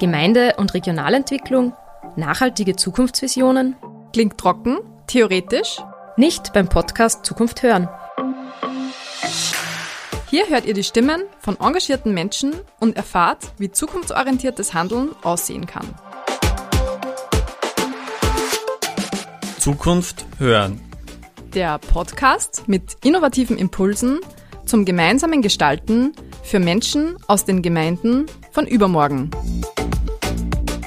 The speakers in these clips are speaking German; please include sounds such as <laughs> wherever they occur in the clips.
Gemeinde- und Regionalentwicklung, nachhaltige Zukunftsvisionen. Klingt trocken, theoretisch? Nicht beim Podcast Zukunft hören. Hier hört ihr die Stimmen von engagierten Menschen und erfahrt, wie zukunftsorientiertes Handeln aussehen kann. Zukunft hören. Der Podcast mit innovativen Impulsen zum gemeinsamen Gestalten für Menschen aus den Gemeinden von übermorgen.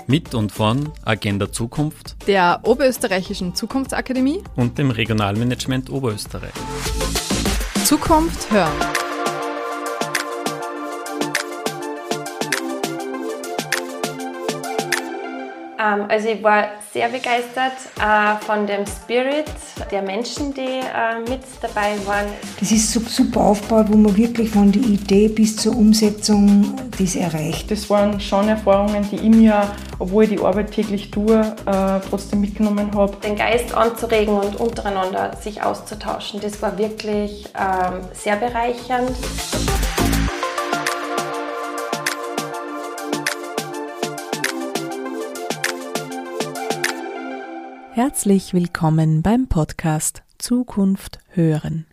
Mit und von Agenda Zukunft Der Oberösterreichischen Zukunftsakademie und dem Regionalmanagement Oberösterreich. Zukunft hören. Also ich war sehr begeistert äh, von dem Spirit der Menschen, die äh, mit dabei waren. Das ist so super aufgebaut, wo man wirklich von der Idee bis zur Umsetzung das erreicht. Das waren schon Erfahrungen, die ich mir, obwohl ich die Arbeit täglich tue, äh, trotzdem mitgenommen habe. Den Geist anzuregen und untereinander sich auszutauschen, das war wirklich ähm, sehr bereichernd. Herzlich willkommen beim Podcast Zukunft hören.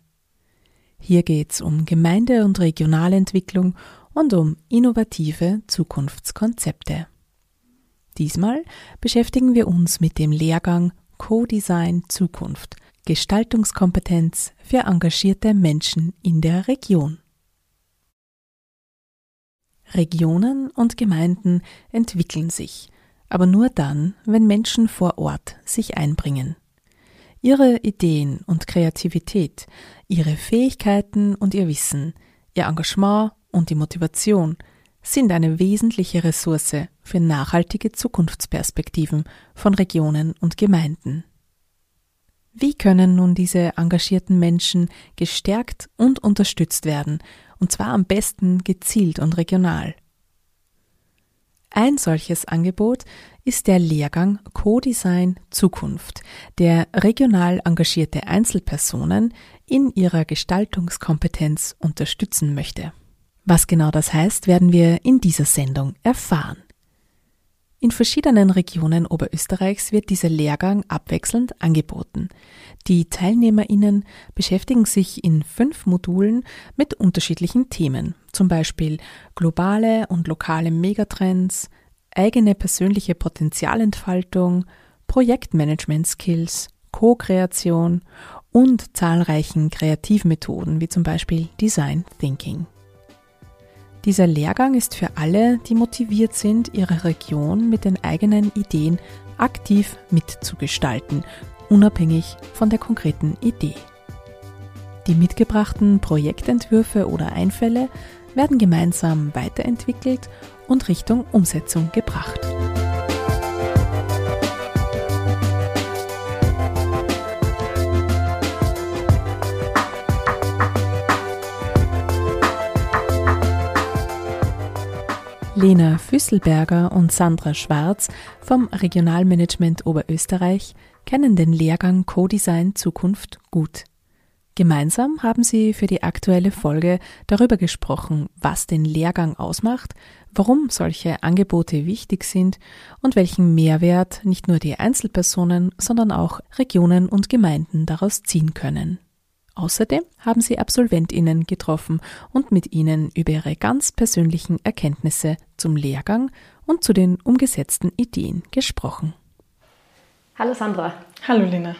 Hier geht's um Gemeinde- und Regionalentwicklung und um innovative Zukunftskonzepte. Diesmal beschäftigen wir uns mit dem Lehrgang Co-Design Zukunft Gestaltungskompetenz für engagierte Menschen in der Region. Regionen und Gemeinden entwickeln sich aber nur dann, wenn Menschen vor Ort sich einbringen. Ihre Ideen und Kreativität, ihre Fähigkeiten und ihr Wissen, ihr Engagement und die Motivation sind eine wesentliche Ressource für nachhaltige Zukunftsperspektiven von Regionen und Gemeinden. Wie können nun diese engagierten Menschen gestärkt und unterstützt werden, und zwar am besten gezielt und regional? Ein solches Angebot ist der Lehrgang Co-Design Zukunft, der regional engagierte Einzelpersonen in ihrer Gestaltungskompetenz unterstützen möchte. Was genau das heißt, werden wir in dieser Sendung erfahren. In verschiedenen Regionen Oberösterreichs wird dieser Lehrgang abwechselnd angeboten. Die TeilnehmerInnen beschäftigen sich in fünf Modulen mit unterschiedlichen Themen, zum Beispiel globale und lokale Megatrends, eigene persönliche Potenzialentfaltung, Projektmanagement-Skills, Co-Kreation und zahlreichen Kreativmethoden wie zum Beispiel Design Thinking. Dieser Lehrgang ist für alle, die motiviert sind, ihre Region mit den eigenen Ideen aktiv mitzugestalten, unabhängig von der konkreten Idee. Die mitgebrachten Projektentwürfe oder Einfälle werden gemeinsam weiterentwickelt und Richtung Umsetzung gebracht. Lena Füsselberger und Sandra Schwarz vom Regionalmanagement Oberösterreich kennen den Lehrgang Co-Design Zukunft gut. Gemeinsam haben sie für die aktuelle Folge darüber gesprochen, was den Lehrgang ausmacht, warum solche Angebote wichtig sind und welchen Mehrwert nicht nur die Einzelpersonen, sondern auch Regionen und Gemeinden daraus ziehen können. Außerdem haben sie Absolventinnen getroffen und mit ihnen über ihre ganz persönlichen Erkenntnisse zum Lehrgang und zu den umgesetzten Ideen gesprochen. Hallo Sandra. Hallo Lina.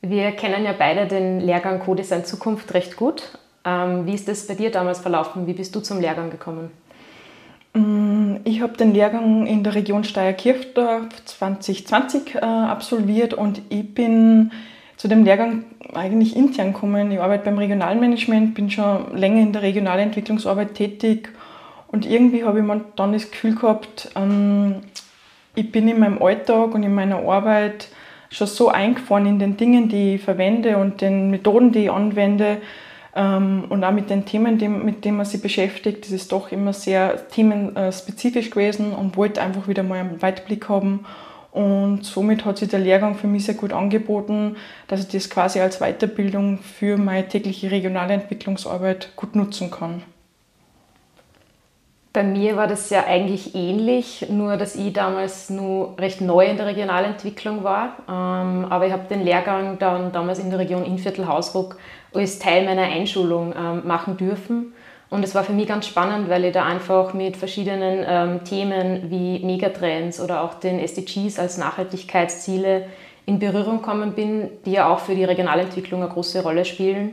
Wir kennen ja beide den Lehrgang Co-Design Zukunft recht gut. Ähm, wie ist das bei dir damals verlaufen? Wie bist du zum Lehrgang gekommen? Mm, ich habe den Lehrgang in der Region Steierkirchdorf 2020 äh, absolviert und ich bin zu dem Lehrgang eigentlich intern gekommen. Ich arbeite beim Regionalmanagement, bin schon länger in der Regionalentwicklungsarbeit tätig und irgendwie habe ich dann das Gefühl gehabt, ähm, ich bin in meinem Alltag und in meiner Arbeit schon so eingefahren in den Dingen, die ich verwende und den Methoden, die ich anwende ähm, und auch mit den Themen, die, mit denen man sich beschäftigt. Das ist doch immer sehr themenspezifisch gewesen und wollte einfach wieder mal einen Weitblick haben und somit hat sich der Lehrgang für mich sehr gut angeboten, dass ich das quasi als Weiterbildung für meine tägliche regionale Entwicklungsarbeit gut nutzen kann. Bei mir war das ja eigentlich ähnlich, nur dass ich damals nur recht neu in der Regionalentwicklung war. Ähm, aber ich habe den Lehrgang dann damals in der Region Innviertel-Hausruck als Teil meiner Einschulung ähm, machen dürfen. Und es war für mich ganz spannend, weil ich da einfach mit verschiedenen ähm, Themen wie Megatrends oder auch den SDGs als Nachhaltigkeitsziele in Berührung gekommen bin, die ja auch für die Regionalentwicklung eine große Rolle spielen.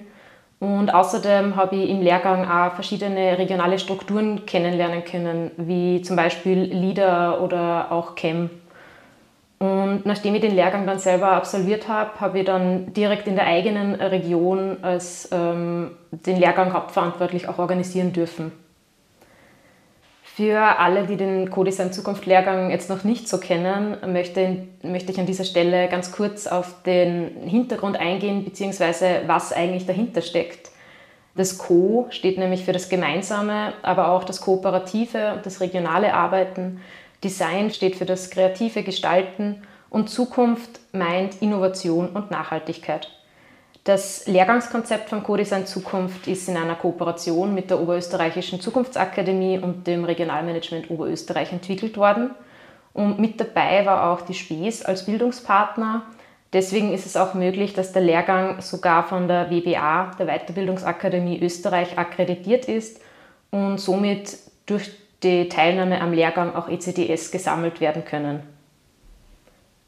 Und außerdem habe ich im Lehrgang auch verschiedene regionale Strukturen kennenlernen können, wie zum Beispiel LIDA oder auch CHEM. Und nachdem ich den Lehrgang dann selber absolviert habe, habe ich dann direkt in der eigenen Region als ähm, den Lehrgang hauptverantwortlich auch organisieren dürfen. Für alle, die den Codesign Zukunft Lehrgang jetzt noch nicht so kennen, möchte, möchte ich an dieser Stelle ganz kurz auf den Hintergrund eingehen, beziehungsweise was eigentlich dahinter steckt. Das Co steht nämlich für das Gemeinsame, aber auch das Kooperative und das regionale Arbeiten. Design steht für das kreative Gestalten und Zukunft meint Innovation und Nachhaltigkeit. Das Lehrgangskonzept von Codesign Zukunft ist in einer Kooperation mit der Oberösterreichischen Zukunftsakademie und dem Regionalmanagement Oberösterreich entwickelt worden. Und mit dabei war auch die SPES als Bildungspartner. Deswegen ist es auch möglich, dass der Lehrgang sogar von der WBA, der Weiterbildungsakademie Österreich, akkreditiert ist und somit durch die Teilnahme am Lehrgang auch ECDS gesammelt werden können.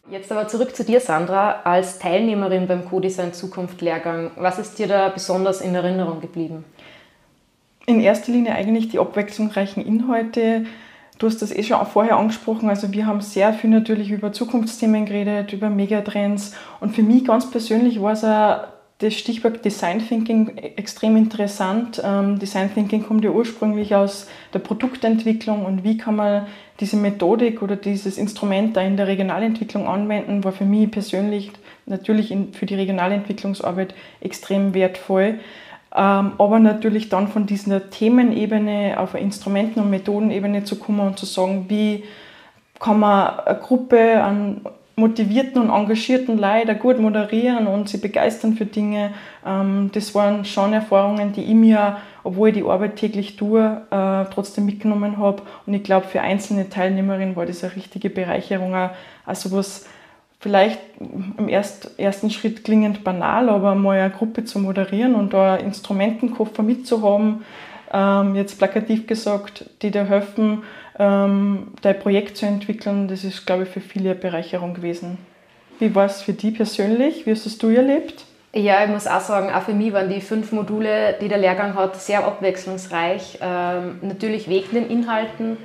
Jetzt aber zurück zu dir, Sandra, als Teilnehmerin beim Co-Design Zukunft Lehrgang. Was ist dir da besonders in Erinnerung geblieben? In erster Linie eigentlich die abwechslungsreichen Inhalte. Du hast das eh schon vorher angesprochen. Also wir haben sehr viel natürlich über Zukunftsthemen geredet, über Megatrends. Und für mich ganz persönlich war es auch das Stichwort Design Thinking extrem interessant. Ähm, Design Thinking kommt ja ursprünglich aus der Produktentwicklung und wie kann man diese Methodik oder dieses Instrument da in der Regionalentwicklung anwenden, war für mich persönlich natürlich für die Regionalentwicklungsarbeit extrem wertvoll. Ähm, aber natürlich dann von dieser Themenebene auf eine Instrumenten- und Methodenebene zu kommen und zu sagen, wie kann man eine Gruppe an motivierten und engagierten Leute gut moderieren und sie begeistern für Dinge. Ähm, das waren schon Erfahrungen, die ich mir, obwohl ich die Arbeit täglich tue, äh, trotzdem mitgenommen habe. Und ich glaube, für einzelne Teilnehmerinnen war das eine richtige Bereicherung. Also was vielleicht im ersten Schritt klingend banal, aber mal eine Gruppe zu moderieren und da Instrumentenkoffer mitzuhaben, ähm, jetzt plakativ gesagt, die dir helfen, ähm, dein Projekt zu entwickeln, das ist, glaube ich, für viele eine Bereicherung gewesen. Wie war es für dich persönlich? Wie hast es du erlebt? Ja, ich muss auch sagen, auch für mich waren die fünf Module, die der Lehrgang hat, sehr abwechslungsreich. Ähm, natürlich wegen den Inhalten,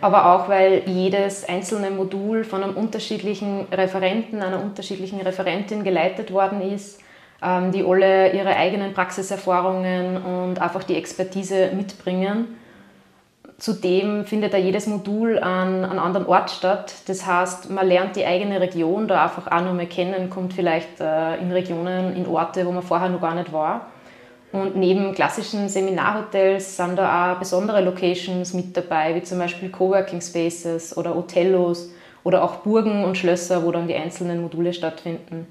aber auch, weil jedes einzelne Modul von einem unterschiedlichen Referenten, einer unterschiedlichen Referentin geleitet worden ist, die alle ihre eigenen Praxiserfahrungen und einfach die Expertise mitbringen. Zudem findet da jedes Modul an einem anderen Ort statt. Das heißt, man lernt die eigene Region da einfach auch nochmal kennen, kommt vielleicht äh, in Regionen, in Orte, wo man vorher noch gar nicht war. Und neben klassischen Seminarhotels sind da auch besondere Locations mit dabei, wie zum Beispiel Coworking Spaces oder Hotellos oder auch Burgen und Schlösser, wo dann die einzelnen Module stattfinden.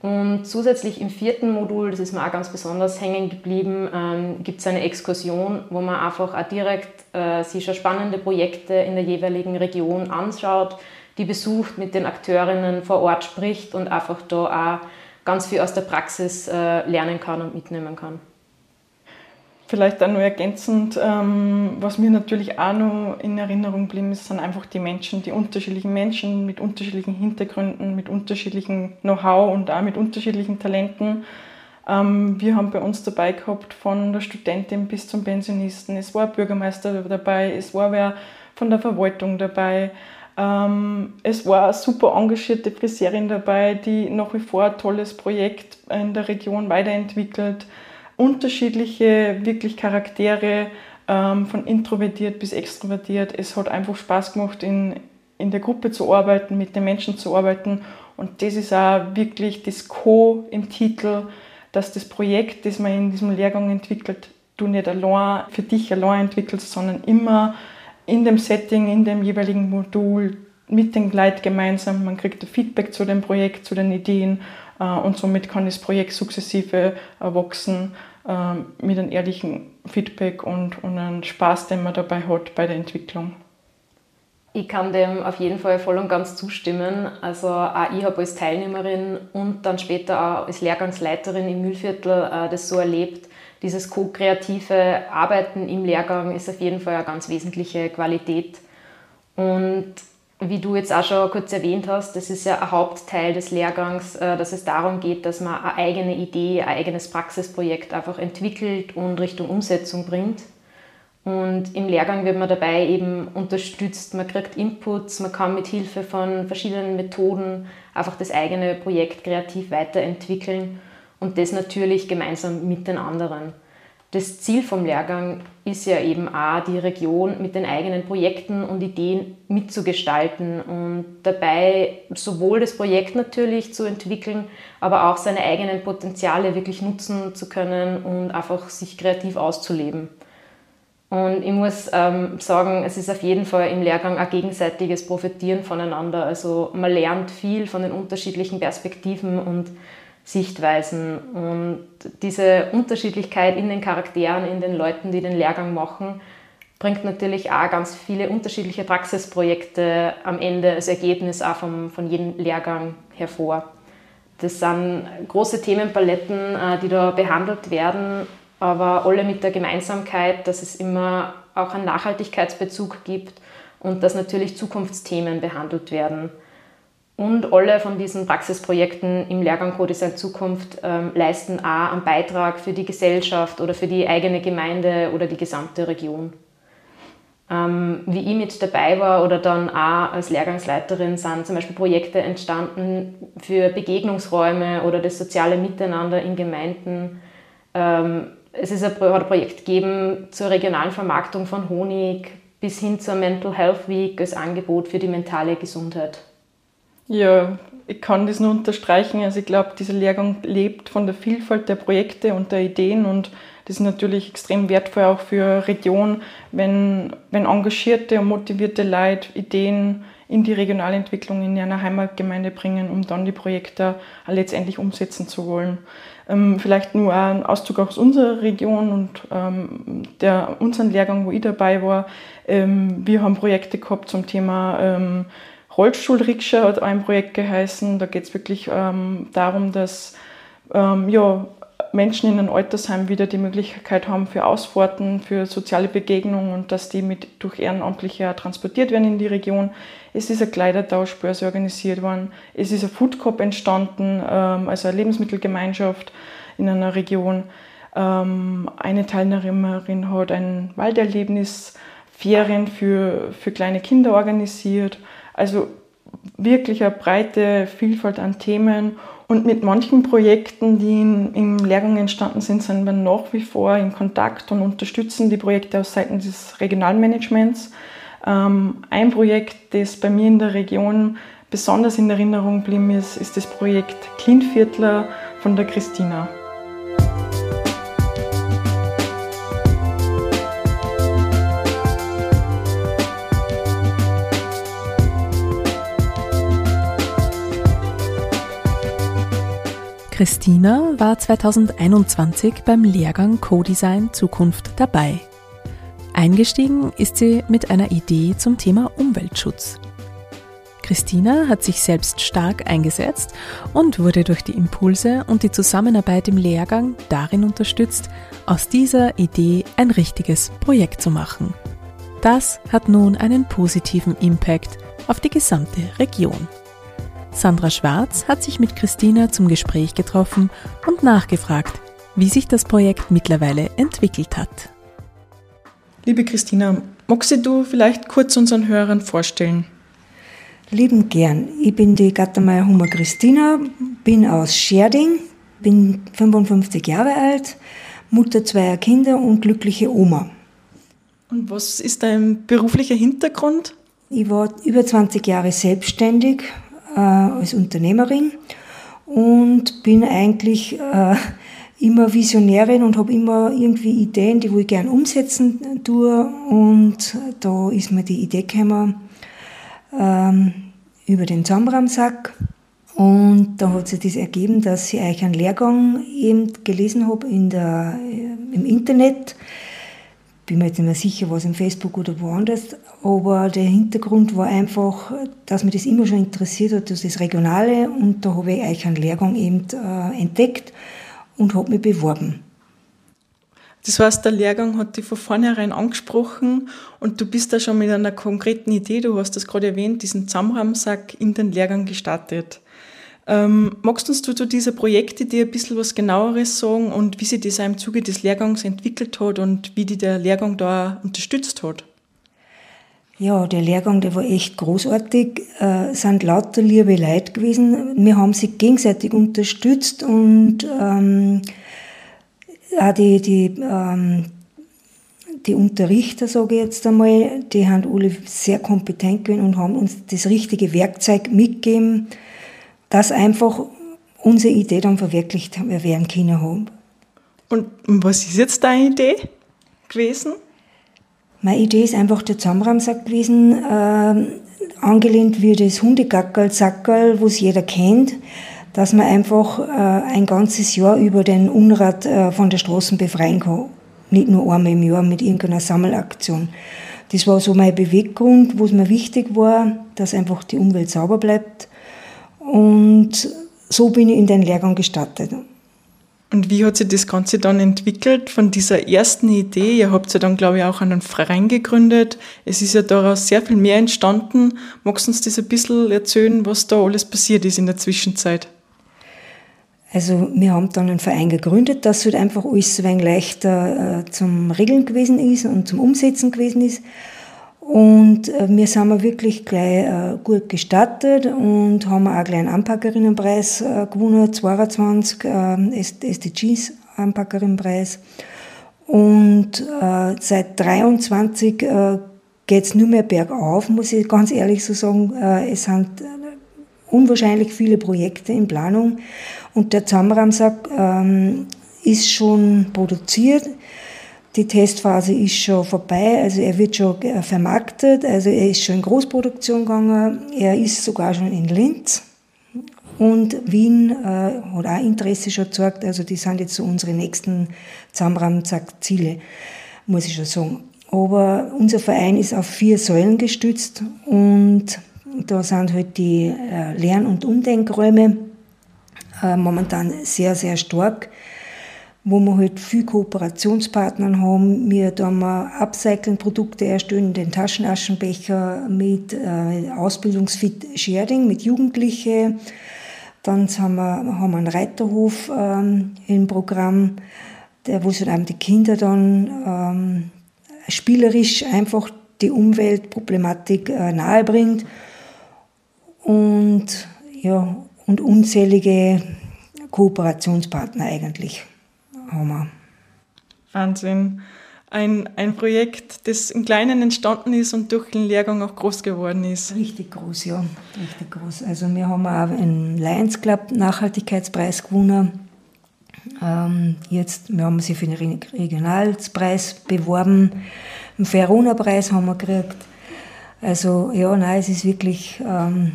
Und zusätzlich im vierten Modul, das ist mir auch ganz besonders hängen geblieben, ähm, gibt es eine Exkursion, wo man einfach auch direkt äh, sich schon spannende Projekte in der jeweiligen Region anschaut, die besucht, mit den Akteurinnen vor Ort spricht und einfach da auch ganz viel aus der Praxis äh, lernen kann und mitnehmen kann. Vielleicht auch noch ergänzend, ähm, was mir natürlich auch noch in Erinnerung geblieben ist, sind einfach die Menschen, die unterschiedlichen Menschen mit unterschiedlichen Hintergründen, mit unterschiedlichem Know-how und auch mit unterschiedlichen Talenten. Ähm, wir haben bei uns dabei gehabt, von der Studentin bis zum Pensionisten. Es war ein Bürgermeister dabei, es war wer von der Verwaltung dabei. Ähm, es war eine super engagierte Friseurin dabei, die nach wie vor ein tolles Projekt in der Region weiterentwickelt unterschiedliche wirklich Charaktere, ähm, von introvertiert bis extrovertiert. Es hat einfach Spaß gemacht, in, in der Gruppe zu arbeiten, mit den Menschen zu arbeiten. Und das ist auch wirklich das Co im Titel, dass das Projekt, das man in diesem Lehrgang entwickelt, du nicht allein für dich allein entwickelst, sondern immer in dem Setting, in dem jeweiligen Modul mit den Leuten gemeinsam. Man kriegt Feedback zu dem Projekt, zu den Ideen äh, und somit kann das Projekt sukzessive wachsen ähm, mit einem ehrlichen Feedback und, und einen Spaß, den man dabei hat bei der Entwicklung. Ich kann dem auf jeden Fall voll und ganz zustimmen. Also auch ich habe als Teilnehmerin und dann später auch als Lehrgangsleiterin im Mühlviertel äh, das so erlebt. Dieses ko-kreative Arbeiten im Lehrgang ist auf jeden Fall eine ganz wesentliche Qualität. Und wie du jetzt auch schon kurz erwähnt hast, das ist ja ein Hauptteil des Lehrgangs, äh, dass es darum geht, dass man eine eigene Idee, ein eigenes Praxisprojekt einfach entwickelt und Richtung Umsetzung bringt. Und im Lehrgang wird man dabei eben unterstützt, man kriegt Inputs, man kann mit Hilfe von verschiedenen Methoden einfach das eigene Projekt kreativ weiterentwickeln und das natürlich gemeinsam mit den anderen das Ziel vom Lehrgang ist ja eben auch, die Region mit den eigenen Projekten und Ideen mitzugestalten und dabei sowohl das Projekt natürlich zu entwickeln, aber auch seine eigenen Potenziale wirklich nutzen zu können und einfach sich kreativ auszuleben. Und ich muss ähm, sagen, es ist auf jeden Fall im Lehrgang ein gegenseitiges Profitieren voneinander. Also man lernt viel von den unterschiedlichen Perspektiven und Sichtweisen. Und diese Unterschiedlichkeit in den Charakteren, in den Leuten, die den Lehrgang machen, bringt natürlich auch ganz viele unterschiedliche Praxisprojekte am Ende als Ergebnis auch vom, von jedem Lehrgang hervor. Das sind große Themenpaletten, äh, die da behandelt werden, aber alle mit der Gemeinsamkeit, dass es immer auch einen Nachhaltigkeitsbezug gibt und dass natürlich Zukunftsthemen behandelt werden. Und alle von diesen Praxisprojekten im Lehrgang Co-Design Zukunft ähm, leisten auch einen Beitrag für die Gesellschaft oder für die eigene Gemeinde oder die gesamte Region. Ähm, wie ich mit dabei war oder dann auch als Lehrgangsleiterin sind zum Beispiel Projekte entstanden für Begegnungsräume oder das soziale Miteinander in Gemeinden. Ähm, es ist ein, ein Projekt gegeben zur regionalen Vermarktung von Honig bis hin zur Mental Health Week als Angebot für die mentale Gesundheit. Ja, ich kann das nur unterstreichen. Also ich glaube, dieser Lehrgang lebt von der Vielfalt der Projekte und der Ideen und das ist natürlich extrem wertvoll auch für Region, wenn, wenn engagierte und motivierte Leute Ideen in die Regionalentwicklung in einer Heimatgemeinde bringen, um dann die Projekte letztendlich umsetzen zu wollen. Ähm, vielleicht nur ein Auszug aus unserer Region und ähm, der, unseren Lehrgang, wo ich dabei war. Ähm, wir haben Projekte gehabt zum Thema Rollstuhlrikscha hat ein Projekt geheißen. Da geht es wirklich ähm, darum, dass ähm, ja, Menschen in einem Altersheim wieder die Möglichkeit haben für Ausfahrten, für soziale Begegnungen und dass die mit durch Ehrenamtliche transportiert werden in die Region. Es ist eine Kleidertauschbörse organisiert worden. Es ist ein Food Cup entstanden, ähm, also eine Lebensmittelgemeinschaft in einer Region. Ähm, eine Teilnehmerin hat ein Walderlebnis, Ferien für, für kleine Kinder organisiert. Also wirklich eine breite Vielfalt an Themen. Und mit manchen Projekten, die in, im Lehrgang entstanden sind, sind wir nach wie vor in Kontakt und unterstützen die Projekte aus Seiten des Regionalmanagements. Ähm, ein Projekt, das bei mir in der Region besonders in Erinnerung geblieben ist, ist das Projekt Klinviertler von der Christina. Christina war 2021 beim Lehrgang Co-Design Zukunft dabei. Eingestiegen ist sie mit einer Idee zum Thema Umweltschutz. Christina hat sich selbst stark eingesetzt und wurde durch die Impulse und die Zusammenarbeit im Lehrgang darin unterstützt, aus dieser Idee ein richtiges Projekt zu machen. Das hat nun einen positiven Impact auf die gesamte Region. Sandra Schwarz hat sich mit Christina zum Gespräch getroffen und nachgefragt, wie sich das Projekt mittlerweile entwickelt hat. Liebe Christina, magst du vielleicht kurz unseren Hörern vorstellen? Lieben gern. Ich bin die Gattermeier Hummer Christina, bin aus Scherding, bin 55 Jahre alt, Mutter zweier Kinder und glückliche Oma. Und was ist dein beruflicher Hintergrund? Ich war über 20 Jahre selbstständig, äh, als Unternehmerin und bin eigentlich äh, immer Visionärin und habe immer irgendwie Ideen, die ich gern umsetzen tue. Und da ist mir die Idee gekommen ähm, über den Zamramsack. Und da hat sich das ergeben, dass ich eigentlich einen Lehrgang eben gelesen habe in der, im Internet bin mir jetzt nicht mehr sicher, was im Facebook oder woanders, aber der Hintergrund war einfach, dass mich das immer schon interessiert hat, das das Regionale und da habe ich euch einen Lehrgang eben äh, entdeckt und habe mich beworben. Das heißt, der Lehrgang hat dich von vornherein angesprochen und du bist da schon mit einer konkreten Idee, du hast das gerade erwähnt, diesen Zamramsack in den Lehrgang gestartet. Ähm, magst du zu dieser Projektidee ein bisschen was genaueres sagen und wie sich das im Zuge des Lehrgangs entwickelt hat und wie dich der Lehrgang da unterstützt hat? Ja, der Lehrgang, der war echt großartig. Es äh, sind lauter liebe Leute gewesen. Wir haben sich gegenseitig unterstützt und ähm, auch die, die, ähm, die Unterrichter, sage ich jetzt einmal, die haben alle sehr kompetent gewesen und haben uns das richtige Werkzeug mitgegeben, dass einfach unsere Idee dann verwirklicht werden können haben. Und was ist jetzt deine Idee gewesen? Meine Idee ist einfach der Zahnramsack gewesen, äh, angelehnt wie das Hundegackerl, Sackerl, was jeder kennt, dass man einfach äh, ein ganzes Jahr über den Unrat äh, von der Straße befreien kann. Nicht nur einmal im Jahr mit irgendeiner Sammelaktion. Das war so mein Beweggrund, wo es mir wichtig war, dass einfach die Umwelt sauber bleibt und so bin ich in den Lehrgang gestartet. Und wie hat sich das Ganze dann entwickelt von dieser ersten Idee? Ihr habt ja dann, glaube ich, auch einen Verein gegründet. Es ist ja daraus sehr viel mehr entstanden. Magst du uns das ein bisschen erzählen, was da alles passiert ist in der Zwischenzeit? Also wir haben dann einen Verein gegründet, dass halt einfach alles ein wenig leichter äh, zum Regeln gewesen ist und zum Umsetzen gewesen ist. Und äh, wir sind wirklich gleich äh, gut gestartet und haben auch gleich einen Anpackerinnenpreis äh, gewonnen, 22 SDGs Anpackerinnenpreis. Und seit 23 geht es nur mehr bergauf, muss ich ganz ehrlich so sagen. es sind unwahrscheinlich viele Projekte in Planung und der Zamramsack ähm, ist schon produziert. Die Testphase ist schon vorbei, also er wird schon äh, vermarktet, also er ist schon in Großproduktion gegangen, er ist sogar schon in Linz. Und Wien äh, hat auch Interesse schon gezeigt, also die sind jetzt so unsere nächsten Zamram-Ziele, muss ich schon sagen. Aber unser Verein ist auf vier Säulen gestützt. Und da sind halt die äh, Lern- und Umdenkräume äh, momentan sehr, sehr stark wo wir halt viel Kooperationspartner haben. Wir da mal Upcycling-Produkte erstellen, den Taschenaschenbecher mit äh, Ausbildungsfit Sharing mit Jugendlichen. Dann haben wir, haben wir einen Reiterhof ähm, im Programm, der, wo sich die Kinder dann ähm, spielerisch einfach die Umweltproblematik äh, nahebringt. Und, ja, und unzählige Kooperationspartner eigentlich haben wir. Wahnsinn. Ein, ein Projekt, das im Kleinen entstanden ist und durch den Lehrgang auch groß geworden ist. Richtig groß, ja. Richtig groß. Also wir haben auch einen Lions Club Nachhaltigkeitspreis gewonnen. Ähm, jetzt, wir haben sie für den Regionalpreis beworben. Einen Verona-Preis haben wir gekriegt. Also ja, nein, es ist wirklich, ähm,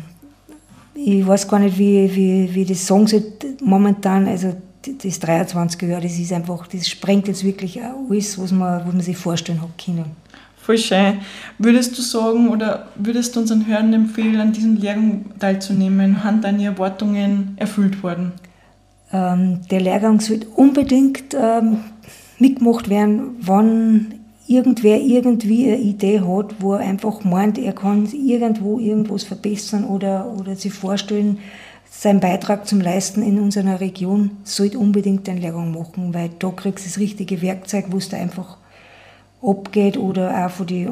ich weiß gar nicht, wie, wie, wie das sagen soll momentan. Also das 23 Jahre, das ist einfach, das sprengt jetzt wirklich alles, was man, was man sich vorstellen hat können. Voll schön. Würdest du sagen oder würdest du unseren Hörern empfehlen, an diesem Lehrgang teilzunehmen? Haben deine Erwartungen erfüllt worden? Ähm, der Lehrgang sollte unbedingt ähm, mitgemacht werden, wann irgendwer irgendwie eine Idee hat, wo er einfach meint, er kann irgendwo irgendwas verbessern oder, oder sich vorstellen, seinen Beitrag zum Leisten in unserer Region, sollte unbedingt den Lehrgang machen, weil da kriegst du das richtige Werkzeug, wo es da einfach abgeht oder auch von die,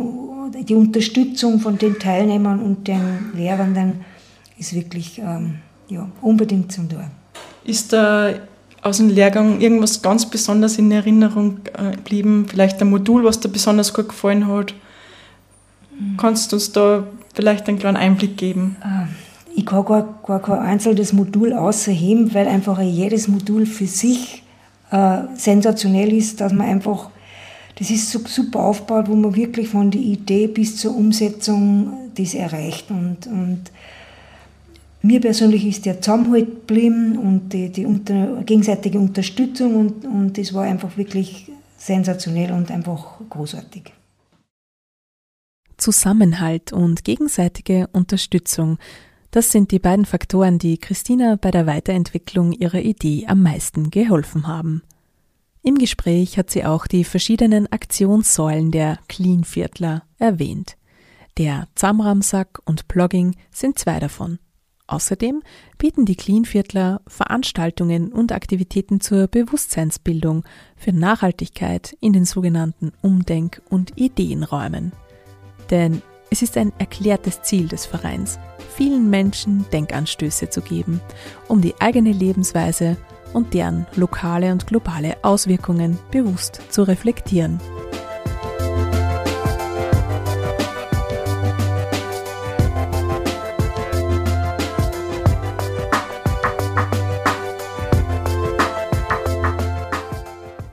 die Unterstützung von den Teilnehmern und den Lehrenden ist wirklich ähm, ja, unbedingt zum Tun. Ist da aus dem Lehrgang irgendwas ganz besonders in Erinnerung äh, geblieben? Vielleicht ein Modul, was dir besonders gut gefallen hat? Mhm. Kannst du uns da vielleicht einen kleinen Einblick geben? Ähm ich kann gar, gar kein einzelnes Modul außerheben, weil einfach jedes Modul für sich äh, sensationell ist, dass man einfach, das ist so super aufgebaut, wo man wirklich von der Idee bis zur Umsetzung das erreicht. Und, und mir persönlich ist der Zusammenhalt geblieben und die, die unter, gegenseitige Unterstützung und, und das war einfach wirklich sensationell und einfach großartig. Zusammenhalt und gegenseitige Unterstützung, das sind die beiden Faktoren, die Christina bei der Weiterentwicklung ihrer Idee am meisten geholfen haben. Im Gespräch hat sie auch die verschiedenen Aktionssäulen der Clean-Viertler erwähnt. Der Zamramsack und Blogging sind zwei davon. Außerdem bieten die Clean-Viertler Veranstaltungen und Aktivitäten zur Bewusstseinsbildung für Nachhaltigkeit in den sogenannten Umdenk- und Ideenräumen. Denn es ist ein erklärtes Ziel des Vereins, vielen Menschen Denkanstöße zu geben, um die eigene Lebensweise und deren lokale und globale Auswirkungen bewusst zu reflektieren.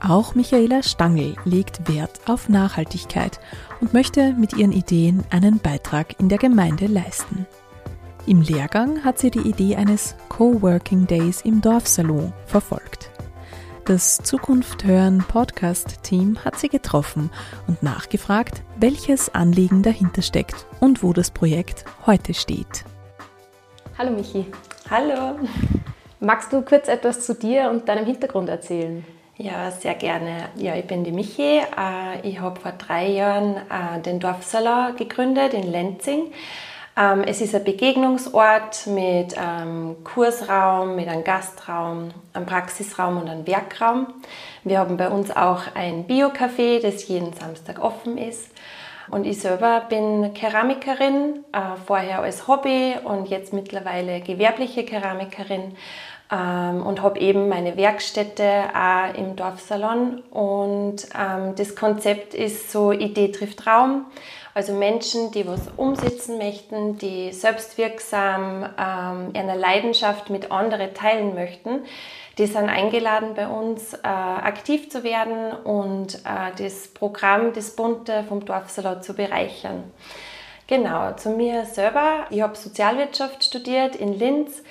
Auch Michaela Stangl legt Wert auf Nachhaltigkeit und möchte mit ihren Ideen einen Beitrag in der Gemeinde leisten. Im Lehrgang hat sie die Idee eines Coworking Days im Dorfsalon verfolgt. Das Zukunft hören Podcast-Team hat sie getroffen und nachgefragt, welches Anliegen dahinter steckt und wo das Projekt heute steht. Hallo Michi. Hallo. Magst du kurz etwas zu dir und deinem Hintergrund erzählen? Ja, sehr gerne. Ja, ich bin die Michi. Äh, ich habe vor drei Jahren äh, den Dorfsalon gegründet in Lenzing. Ähm, es ist ein Begegnungsort mit einem Kursraum, mit einem Gastraum, einem Praxisraum und einem Werkraum. Wir haben bei uns auch ein Bio-Café, das jeden Samstag offen ist. Und ich selber bin Keramikerin, äh, vorher als Hobby und jetzt mittlerweile gewerbliche Keramikerin ähm, und habe eben meine Werkstätte auch im Dorfsalon. Und ähm, das Konzept ist so Idee trifft Raum. Also Menschen, die was umsetzen möchten, die selbstwirksam ähm, eine Leidenschaft mit anderen teilen möchten, die sind eingeladen bei uns äh, aktiv zu werden und äh, das Programm, das Bunte vom Dorfsalon zu bereichern. Genau, zu mir selber. Ich habe Sozialwirtschaft studiert in Linz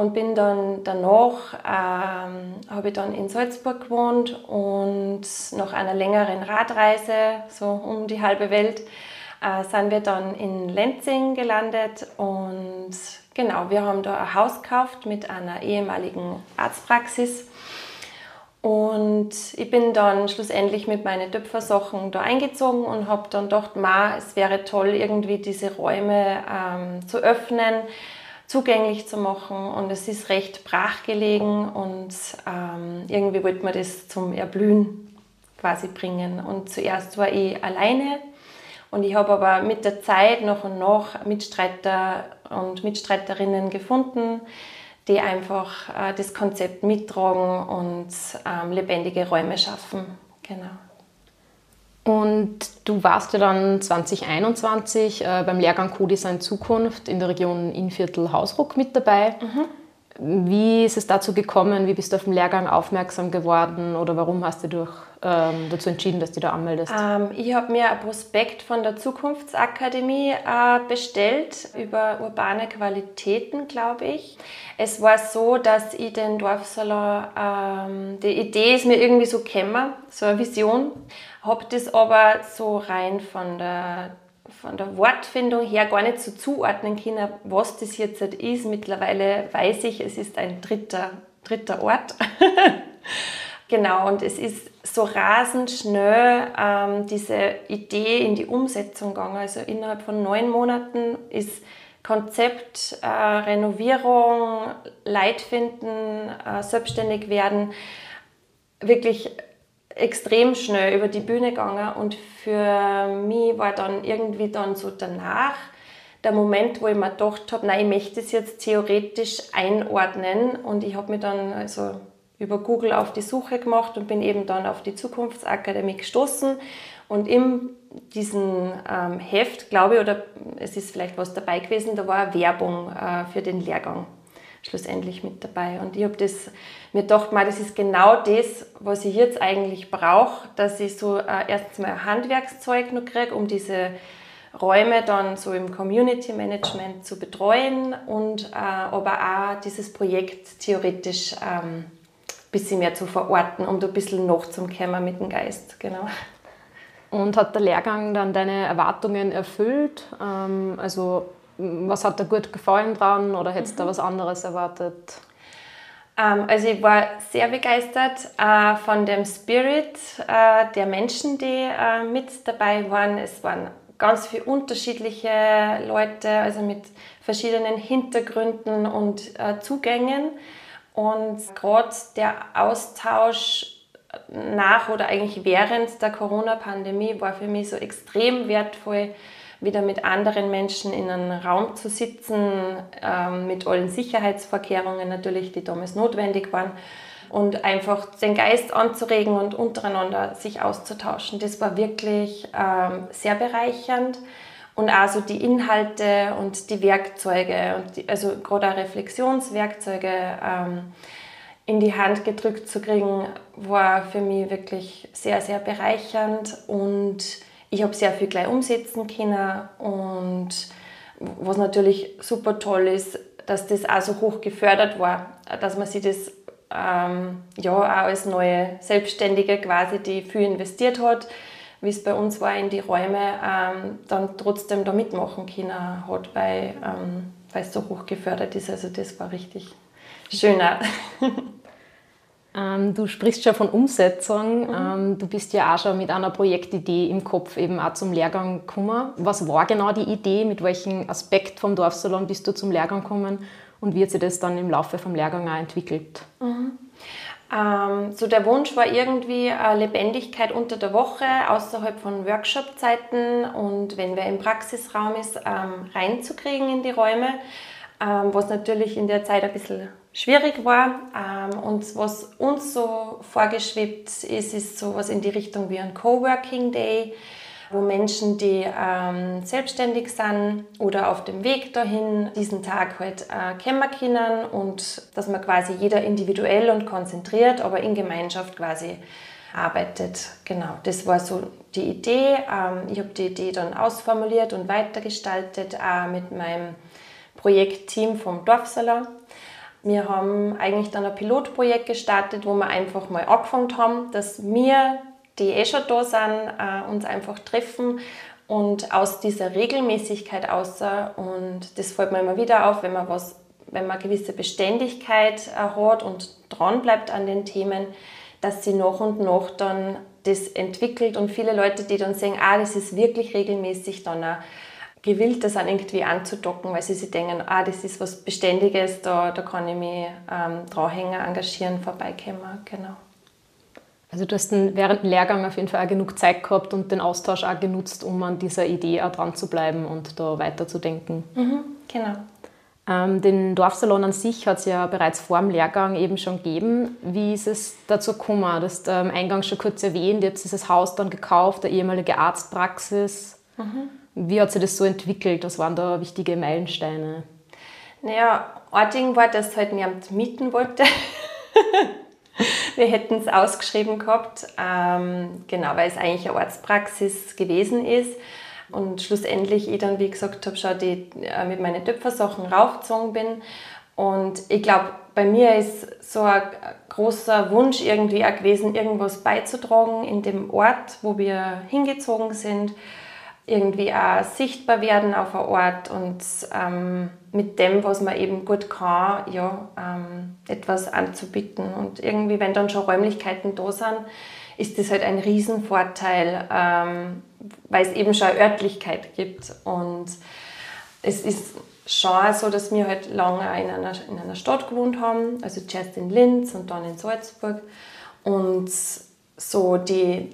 und bin dann danach, ähm, habe ich dann in Salzburg gewohnt und nach einer längeren Radreise, so um die halbe Welt, äh, sind wir dann in Lenzing gelandet und genau, wir haben da ein Haus gekauft mit einer ehemaligen Arztpraxis. Und ich bin dann schlussendlich mit meinen Töpfersachen da eingezogen und habe dann gedacht, ma, es wäre toll, irgendwie diese Räume ähm, zu öffnen, zugänglich zu machen und es ist recht brachgelegen und ähm, irgendwie wollte man das zum Erblühen quasi bringen. Und zuerst war ich alleine und ich habe aber mit der Zeit noch und noch Mitstreiter und Mitstreiterinnen gefunden, die einfach äh, das Konzept mittragen und ähm, lebendige Räume schaffen. Genau. Und du warst ja dann 2021 äh, beim Lehrgang Co-Design Zukunft in der Region Innviertel-Hausruck mit dabei. Mhm. Wie ist es dazu gekommen? Wie bist du auf den Lehrgang aufmerksam geworden oder warum hast du durch, ähm, dazu entschieden, dass du da anmeldest? Ähm, ich habe mir ein Prospekt von der Zukunftsakademie äh, bestellt über urbane Qualitäten, glaube ich. Es war so, dass ich den Dorfsalon, ähm, die Idee ist mir irgendwie so gekommen, so eine Vision, habe das aber so rein von der von der Wortfindung her gar nicht so zuordnen können, was das jetzt halt ist. Mittlerweile weiß ich, es ist ein dritter, dritter Ort. <laughs> genau, und es ist so rasend schnell ähm, diese Idee in die Umsetzung gegangen. Also innerhalb von neun Monaten ist Konzept, äh, Renovierung, Leitfinden, äh, selbstständig werden wirklich extrem schnell über die Bühne gegangen und für mich war dann irgendwie dann so danach der Moment, wo ich mir gedacht habe, nein, ich möchte es jetzt theoretisch einordnen. Und ich habe mich dann also über Google auf die Suche gemacht und bin eben dann auf die Zukunftsakademie gestoßen. Und in diesem ähm, Heft, glaube ich, oder es ist vielleicht was dabei gewesen, da war Werbung äh, für den Lehrgang schlussendlich mit dabei. Und ich habe mir gedacht, mal, das ist genau das, was ich jetzt eigentlich brauche, dass ich so äh, erstens mal Handwerkszeug noch kriege, um diese Räume dann so im Community Management zu betreuen und äh, aber auch dieses Projekt theoretisch ähm, bisschen mehr zu verorten, um da ein bisschen noch zum Kämmer mit dem Geist. Genau. Und hat der Lehrgang dann deine Erwartungen erfüllt? Ähm, also was hat dir gut gefallen dran oder hättest du mhm. da was anderes erwartet? Ähm, also ich war sehr begeistert äh, von dem Spirit äh, der Menschen, die äh, mit dabei waren. Es waren ganz viele unterschiedliche Leute, also mit verschiedenen Hintergründen und Zugängen. Und gerade der Austausch nach oder eigentlich während der Corona-Pandemie war für mich so extrem wertvoll, wieder mit anderen Menschen in einem Raum zu sitzen, ähm, mit allen Sicherheitsvorkehrungen natürlich, die damals notwendig waren. Und einfach den Geist anzuregen und untereinander sich auszutauschen. Das war wirklich ähm, sehr bereichernd. Und also die Inhalte und die Werkzeuge und die, also gerade auch Reflexionswerkzeuge ähm, in die Hand gedrückt zu kriegen, war für mich wirklich sehr, sehr bereichernd. Und ich habe sehr viel gleich umsetzen können und was natürlich super toll ist, dass das auch so hoch gefördert war, dass man sich das ähm, ja auch als neue Selbstständige quasi, die viel investiert hat, wie es bei uns war in die Räume, ähm, dann trotzdem da mitmachen können hat, weil, ähm, es so hoch gefördert ist. Also das war richtig schöner. <laughs> Ähm, du sprichst schon von Umsetzung. Mhm. Ähm, du bist ja auch schon mit einer Projektidee im Kopf eben auch zum Lehrgang gekommen. Was war genau die Idee? Mit welchem Aspekt vom Dorfsalon bist du zum Lehrgang gekommen? Und wie hat sich das dann im Laufe vom Lehrgang auch entwickelt? Mhm. Ähm, so der Wunsch war irgendwie äh, Lebendigkeit unter der Woche, außerhalb von Workshop-Zeiten und wenn wer im Praxisraum ist, ähm, reinzukriegen in die Räume, ähm, was natürlich in der Zeit ein bisschen schwierig war. Ähm, und was uns so vorgeschwebt ist, ist so was in die Richtung wie ein Coworking Day, wo Menschen, die ähm, selbstständig sind oder auf dem Weg dahin, diesen Tag halt äh, kennenlernen und dass man quasi jeder individuell und konzentriert, aber in Gemeinschaft quasi arbeitet. Genau, das war so die Idee. Ähm, ich habe die Idee dann ausformuliert und weitergestaltet äh, mit meinem Projektteam vom Dorfsaler. Wir haben eigentlich dann ein Pilotprojekt gestartet, wo wir einfach mal angefangen haben, dass wir, die eh schon da sind, äh, uns einfach treffen und aus dieser Regelmäßigkeit außer und das fällt mir immer wieder auf, wenn man was, wenn man gewisse Beständigkeit äh, hat und dran bleibt an den Themen, dass sie nach und nach dann das entwickelt und viele Leute, die dann sehen, ah, das ist wirklich regelmäßig, dann auch gewillt, das an irgendwie anzudocken, weil sie sich denken, ah, das ist was Beständiges, da, da kann ich mich ähm, dranhängen, engagieren, vorbeikommen. Genau. Also du hast während dem Lehrgang auf jeden Fall auch genug Zeit gehabt und den Austausch auch genutzt, um an dieser Idee auch dran zu bleiben und da weiterzudenken. Mhm, genau. Ähm, den Dorfsalon an sich hat es ja bereits vor dem Lehrgang eben schon gegeben. Wie ist es dazu gekommen? Du hast ähm, eingangs schon kurz erwähnt, ihr habt dieses Haus dann gekauft, eine ehemalige Arztpraxis. Mhm. Wie hat sich das so entwickelt? Was waren da wichtige Meilensteine? Naja, Orting war, dass halt niemand mieten wollte. <laughs> Wir hätten es ausgeschrieben gehabt, ähm, genau, weil es eigentlich eine Arztpraxis gewesen ist. Und schlussendlich ich dann, wie gesagt habe, schon die, äh, mit meinen Töpfersachen raufgezogen bin. Und ich glaube, bei mir ist so ein großer Wunsch irgendwie auch gewesen, irgendwas beizutragen in dem Ort, wo wir hingezogen sind irgendwie auch sichtbar werden auf einem Ort und ähm, mit dem, was man eben gut kann, ja, ähm, etwas anzubieten. Und irgendwie, wenn dann schon Räumlichkeiten da sind, ist das halt ein Riesenvorteil, ähm, weil es eben schon eine Örtlichkeit gibt. Und es ist schon so, dass wir halt lange in einer, in einer Stadt gewohnt haben, also zuerst in Linz und dann in Salzburg. Und so die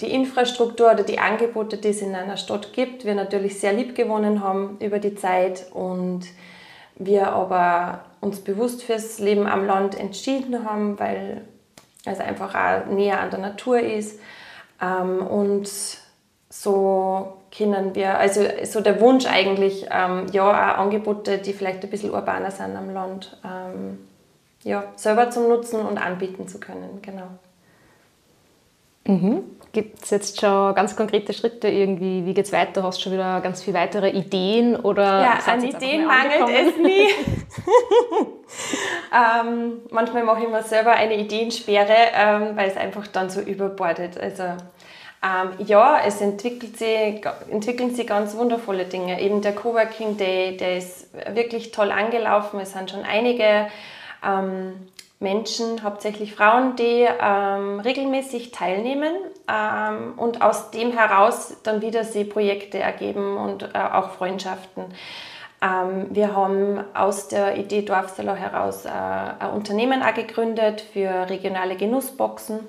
die Infrastruktur oder die Angebote, die es in einer Stadt gibt, wir natürlich sehr lieb gewonnen haben über die Zeit und wir aber uns bewusst fürs Leben am Land entschieden haben, weil es einfach auch näher an der Natur ist. Ähm, und so können wir, also so der Wunsch eigentlich, ähm, ja, auch Angebote, die vielleicht ein bisschen urbaner sind am Land, ähm, ja, selber zum Nutzen und anbieten zu können, genau. Mhm. Gibt es jetzt schon ganz konkrete Schritte irgendwie? Wie geht es weiter? Hast du schon wieder ganz viele weitere Ideen? Oder ja, an Ideen mangelt es nie. <laughs> ähm, manchmal mache ich mir selber eine Ideensperre, ähm, weil es einfach dann so überbordet. Also ähm, ja, es entwickelt sich, entwickeln sich ganz wundervolle Dinge. Eben der Coworking Day, der ist wirklich toll angelaufen. Es sind schon einige ähm, Menschen, hauptsächlich Frauen, die ähm, regelmäßig teilnehmen ähm, und aus dem heraus dann wieder sie Projekte ergeben und äh, auch Freundschaften. Ähm, wir haben aus der Idee Dorfsalo heraus äh, ein Unternehmen auch gegründet für regionale Genussboxen.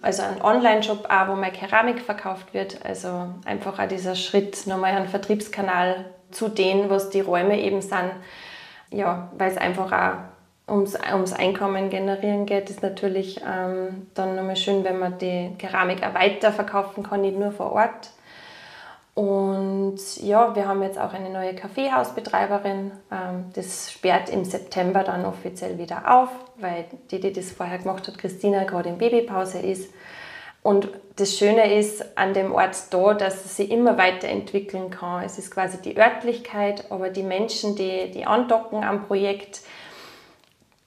Also ein Online-Shop wo mal Keramik verkauft wird. Also einfach auch dieser Schritt, nochmal einen Vertriebskanal zu denen, was die Räume eben sind. Ja, weil es einfach auch ums, ums Einkommen generieren geht, ist natürlich ähm, dann nochmal schön, wenn man die Keramik auch weiter verkaufen kann, nicht nur vor Ort. Und ja, wir haben jetzt auch eine neue Kaffeehausbetreiberin. Ähm, das sperrt im September dann offiziell wieder auf, weil die, die das vorher gemacht hat, Christina, gerade in Babypause ist. Und das Schöne ist an dem Ort da, dass es sich immer weiterentwickeln kann. Es ist quasi die Örtlichkeit, aber die Menschen, die, die andocken am Projekt,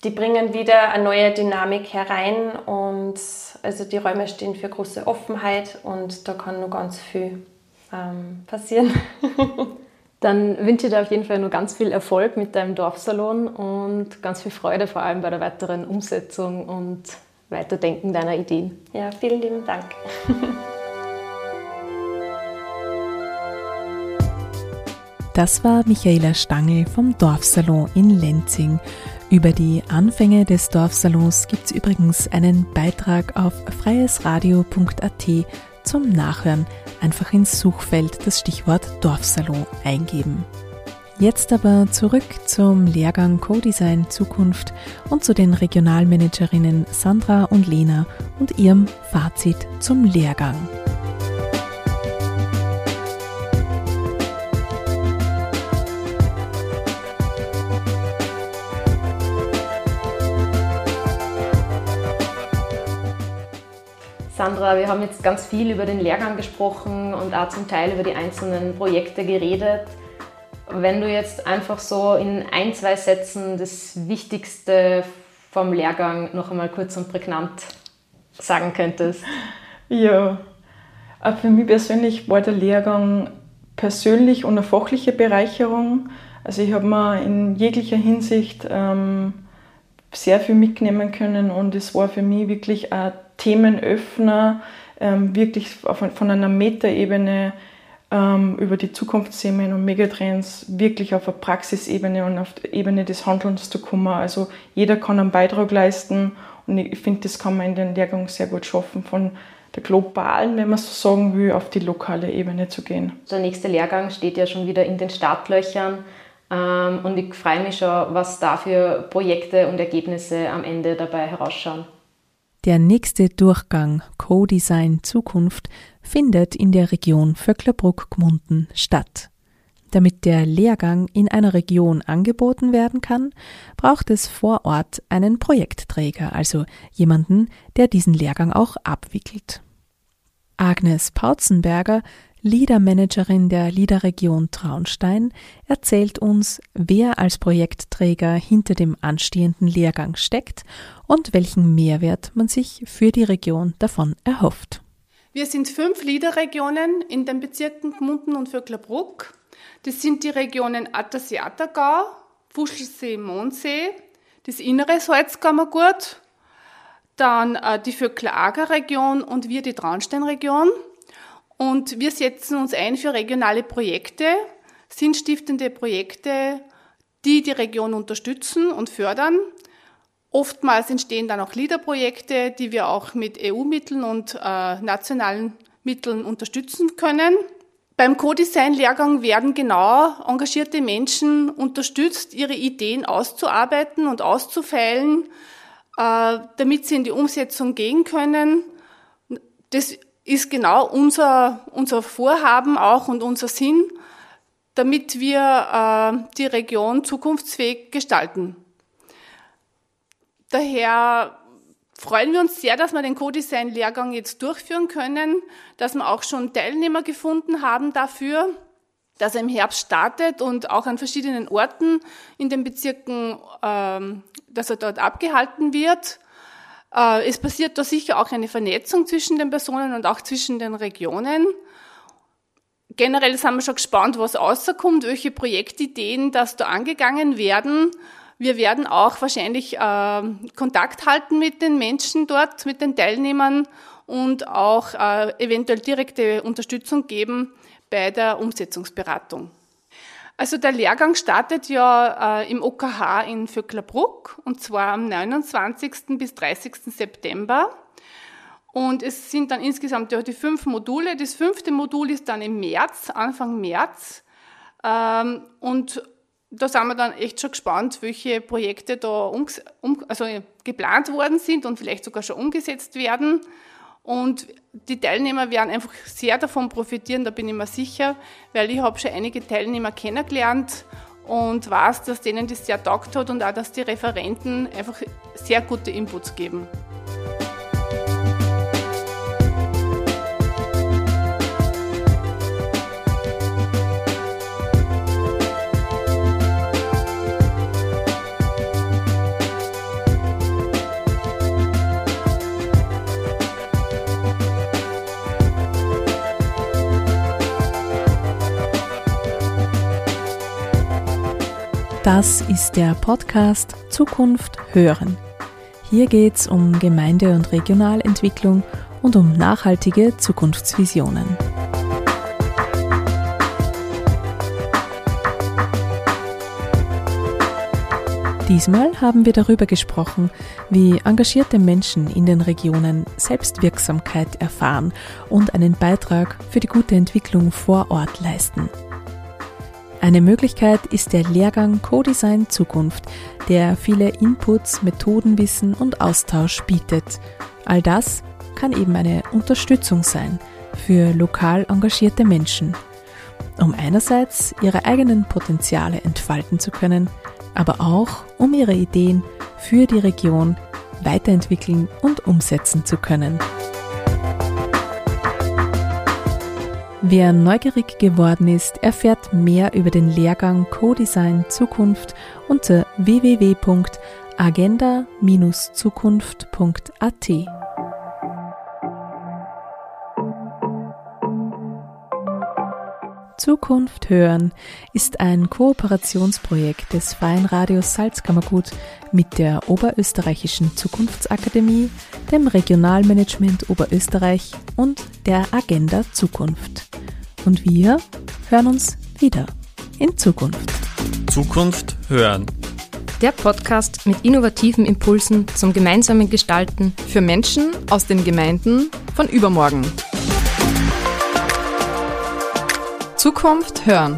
die bringen wieder eine neue Dynamik herein und also die Räume stehen für große Offenheit und da kann nur ganz viel ähm, passieren. <laughs> Dann wünsche ich dir auf jeden Fall nur ganz viel Erfolg mit deinem Dorfsalon und ganz viel Freude vor allem bei der weiteren Umsetzung und Weiterdenken deiner Ideen. Ja, vielen lieben Dank. Das war Michaela Stangl vom Dorfsalon in Lenzing. Über die Anfänge des Dorfsalons gibt es übrigens einen Beitrag auf freiesradio.at zum Nachhören. Einfach ins Suchfeld das Stichwort Dorfsalon eingeben. Jetzt aber zurück zum Lehrgang Co-Design Zukunft und zu den Regionalmanagerinnen Sandra und Lena und ihrem Fazit zum Lehrgang. Sandra, wir haben jetzt ganz viel über den Lehrgang gesprochen und auch zum Teil über die einzelnen Projekte geredet. Wenn du jetzt einfach so in ein, zwei Sätzen das Wichtigste vom Lehrgang noch einmal kurz und prägnant sagen könntest. <laughs> Ja, für mich persönlich war der Lehrgang persönlich und eine fachliche Bereicherung. Also ich habe mir in jeglicher Hinsicht ähm, sehr viel mitnehmen können und es war für mich wirklich ein Themenöffner, ähm, wirklich von, einer Metaebene ähm, über die Zukunftsthemen und Megatrends wirklich auf eine Praxisebene und auf die Ebene des Handelns zu kommen. Also jeder kann einen Beitrag leisten und ich finde, das kann man in den Lehrgang sehr gut schaffen, von der globalen, wenn man so sagen will, auf die lokale Ebene zu gehen. Der nächste Lehrgang steht ja schon wieder in den Startlöchern. Ähm, und ich freue mich schon, was da für Projekte und Ergebnisse am Ende dabei herausschauen. Der nächste Durchgang Co-Design Zukunft findet in der Region Vöcklerbruck-Gmunden statt. Damit der Lehrgang in einer Region angeboten werden kann, braucht es vor Ort einen Projektträger, also jemanden, der diesen Lehrgang auch abwickelt. Agnes Pautzenberger Leadermanagerin der Leaderregion Traunstein, erzählt uns, wer als Projektträger hinter dem anstehenden Lehrgang steckt und welchen Mehrwert man sich für die Region davon erhofft. Wir sind fünf Leaderregionen in den Bezirken Gmunden und Vöcklerbruck. Das sind die Regionen Attersee-Attergau, Fuschelsee-Mondsee, das innere Salzkammergut, dann äh, die Vöckler-Ager-Region und wir die Traunstein-Region. Und wir setzen uns ein für regionale Projekte, sinnstiftende Projekte, die die Region unterstützen und fördern. Oftmals entstehen dann auch LEADER-Projekte, die wir auch mit EU-Mitteln und äh, nationalen Mitteln unterstützen können. Beim Co-Design-Lehrgang werden genau engagierte Menschen unterstützt, ihre Ideen auszuarbeiten und auszufeilen, äh, damit sie in die Umsetzung gehen können. Das ist genau unser, unser Vorhaben auch und unser Sinn, damit wir äh, die Region zukunftsfähig gestalten. Daher freuen wir uns sehr, dass wir den Co-Design-Lehrgang jetzt durchführen können, dass wir auch schon Teilnehmer gefunden haben dafür, dass er im Herbst startet und auch an verschiedenen Orten in den Bezirken, ähm, dass er dort abgehalten wird. Äh, es passiert da sicher auch eine Vernetzung zwischen den Personen und auch zwischen den Regionen. Generell sind wir schon gespannt, was rauskommt, welche Projektideen das da angegangen werden. Wir werden auch wahrscheinlich äh, Kontakt halten mit den Menschen dort, mit den Teilnehmern und auch äh, eventuell direkte Unterstützung geben bei der Umsetzungsberatung. Also der Lehrgang startet ja äh, im OKH in Vöcklerbruck und zwar am 29. bis 30. September. Und es sind dann insgesamt ja die fünf Module. Das fünfte Modul ist dann im März, Anfang März. Ähm, und da sind wir dann echt schon gespannt, welche Projekte da um, also geplant worden sind und vielleicht sogar schon umgesetzt werden. Und die Teilnehmer werden einfach sehr davon profitieren, da bin ich mir sicher, weil ich habe schon einige Teilnehmer kennengelernt und weiß, dass denen das sehr taugt hat und auch, dass die Referenten einfach sehr gute Inputs geben. Das ist der Podcast Zukunft hören. Hier geht es um Gemeinde- und Regionalentwicklung und um nachhaltige Zukunftsvisionen. Diesmal haben wir darüber gesprochen, wie engagierte Menschen in den Regionen Selbstwirksamkeit erfahren und einen Beitrag für die gute Entwicklung vor Ort leisten. Eine Möglichkeit ist der Lehrgang Co-Design Zukunft, der viele Inputs, Methodenwissen und Austausch bietet. All das kann eben eine Unterstützung sein für lokal engagierte Menschen, um einerseits ihre eigenen Potenziale entfalten zu können, aber auch um ihre Ideen für die Region weiterentwickeln und umsetzen zu können. Wer neugierig geworden ist, erfährt mehr über den Lehrgang Co-Design Zukunft unter www.agenda-zukunft.at. Zukunft hören ist ein Kooperationsprojekt des Freien Radios Salzkammergut mit der Oberösterreichischen Zukunftsakademie, dem Regionalmanagement Oberösterreich und der Agenda Zukunft. Und wir hören uns wieder in Zukunft. Zukunft hören. Der Podcast mit innovativen Impulsen zum gemeinsamen Gestalten für Menschen aus den Gemeinden von übermorgen. Zukunft hören.